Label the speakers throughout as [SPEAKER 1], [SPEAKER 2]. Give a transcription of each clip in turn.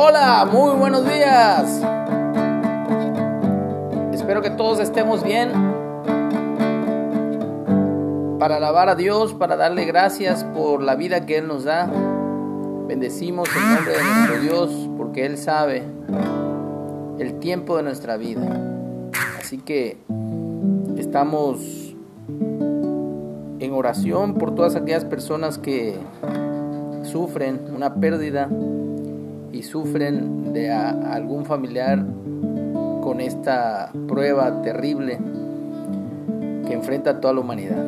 [SPEAKER 1] Hola, muy buenos días. Espero que todos estemos bien. Para alabar a Dios, para darle gracias por la vida que Él nos da. Bendecimos el nombre de nuestro Dios porque Él sabe el tiempo de nuestra vida. Así que estamos en oración por todas aquellas personas que sufren una pérdida y sufren de algún familiar con esta prueba terrible que enfrenta toda la humanidad.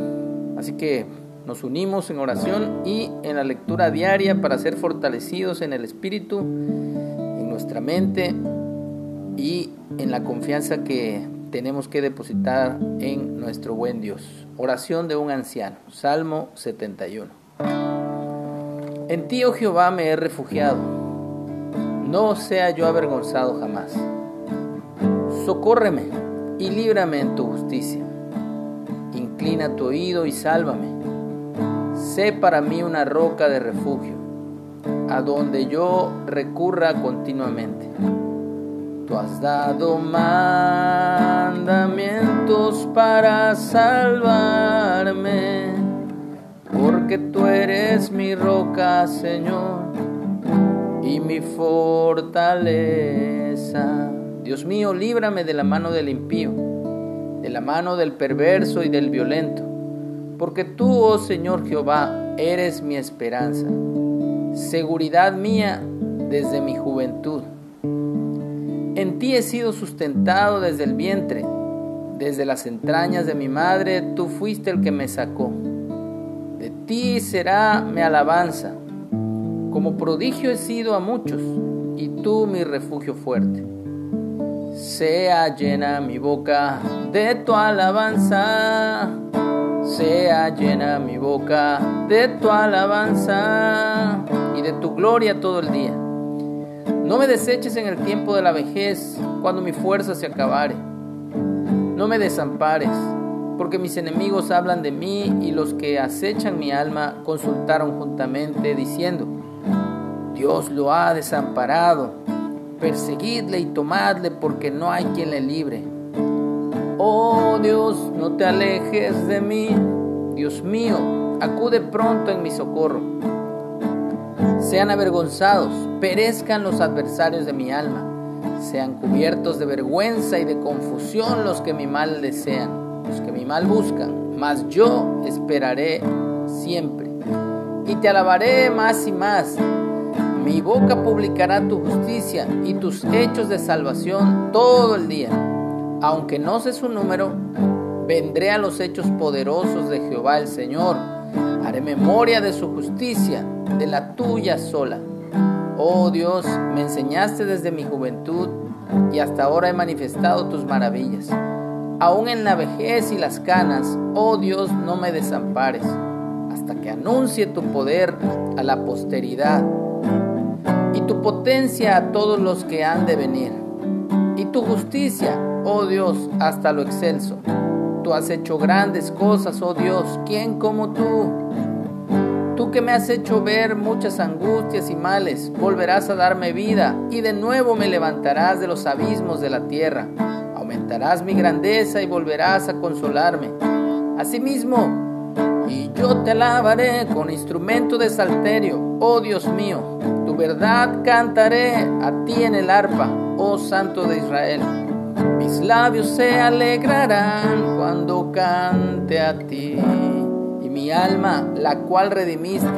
[SPEAKER 1] Así que nos unimos en oración y en la lectura diaria para ser fortalecidos en el espíritu, en nuestra mente y en la confianza que tenemos que depositar en nuestro buen Dios. Oración de un anciano, Salmo 71. En ti, oh Jehová, me he refugiado, no sea yo avergonzado jamás. Socórreme y líbrame en tu justicia. Inclina tu oído y sálvame. Sé para mí una roca de refugio, a donde yo recurra continuamente. Tú has dado mandamientos para salvarme porque tú eres mi roca, Señor, y mi fortaleza. Dios mío, líbrame de la mano del impío, de la mano del perverso y del violento, porque tú, oh Señor Jehová, eres mi esperanza, seguridad mía desde mi juventud. En ti he sido sustentado desde el vientre, desde las entrañas de mi madre, tú fuiste el que me sacó ti será mi alabanza. Como prodigio he sido a muchos, y tú mi refugio fuerte. Sea llena mi boca de tu alabanza. Sea llena mi boca de tu alabanza y de tu gloria todo el día. No me deseches en el tiempo de la vejez, cuando mi fuerza se acabare. No me desampares porque mis enemigos hablan de mí y los que acechan mi alma consultaron juntamente diciendo, Dios lo ha desamparado, perseguidle y tomadle porque no hay quien le libre. Oh Dios, no te alejes de mí, Dios mío, acude pronto en mi socorro. Sean avergonzados, perezcan los adversarios de mi alma, sean cubiertos de vergüenza y de confusión los que mi mal desean que mi mal buscan, mas yo esperaré siempre. Y te alabaré más y más. Mi boca publicará tu justicia y tus hechos de salvación todo el día. Aunque no sé su número, vendré a los hechos poderosos de Jehová el Señor. Haré memoria de su justicia, de la tuya sola. Oh Dios, me enseñaste desde mi juventud y hasta ahora he manifestado tus maravillas aún en la vejez y las canas, oh Dios, no me desampares, hasta que anuncie tu poder a la posteridad y tu potencia a todos los que han de venir, y tu justicia, oh Dios, hasta lo excelso. Tú has hecho grandes cosas, oh Dios, ¿quién como tú? Tú que me has hecho ver muchas angustias y males, volverás a darme vida y de nuevo me levantarás de los abismos de la tierra aumentarás mi grandeza y volverás a consolarme. Asimismo, y yo te alabaré con instrumento de salterio, oh Dios mío, tu verdad cantaré a ti en el arpa, oh Santo de Israel. Mis labios se alegrarán cuando cante a ti, y mi alma, la cual redimiste.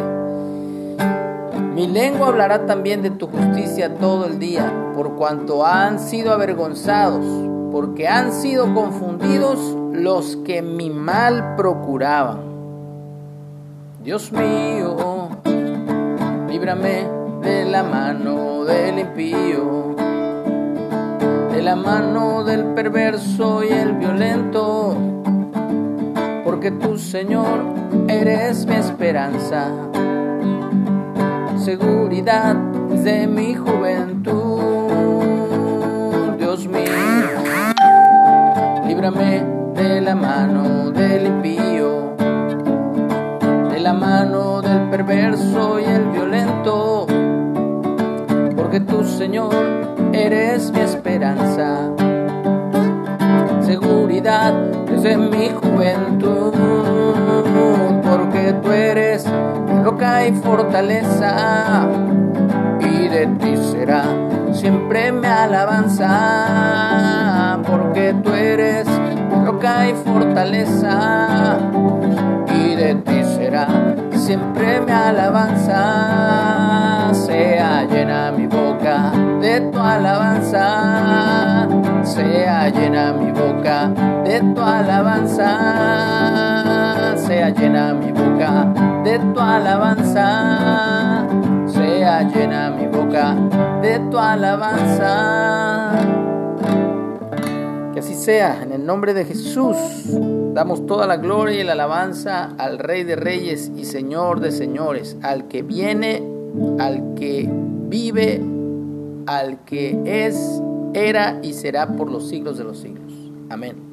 [SPEAKER 1] Mi lengua hablará también de tu justicia todo el día, por cuanto han sido avergonzados porque han sido confundidos los que mi mal procuraban. Dios mío, líbrame de la mano del impío, de la mano del perverso y el violento, porque tú, Señor, eres mi esperanza, seguridad de mi juventud. El violento, porque tú, Señor, eres mi esperanza. Seguridad desde mi juventud, porque tú eres roca y fortaleza, y de ti será siempre mi alabanza, porque tú eres roca y fortaleza, y de ti será. Siempre mi alabanza, sea llena mi boca. De tu alabanza, sea llena mi boca. De tu alabanza, sea llena mi boca. De tu alabanza, sea llena mi boca. De tu alabanza. Que así sea, en el nombre de Jesús. Damos toda la gloria y la alabanza al Rey de Reyes y Señor de Señores, al que viene, al que vive, al que es, era y será por los siglos de los siglos. Amén.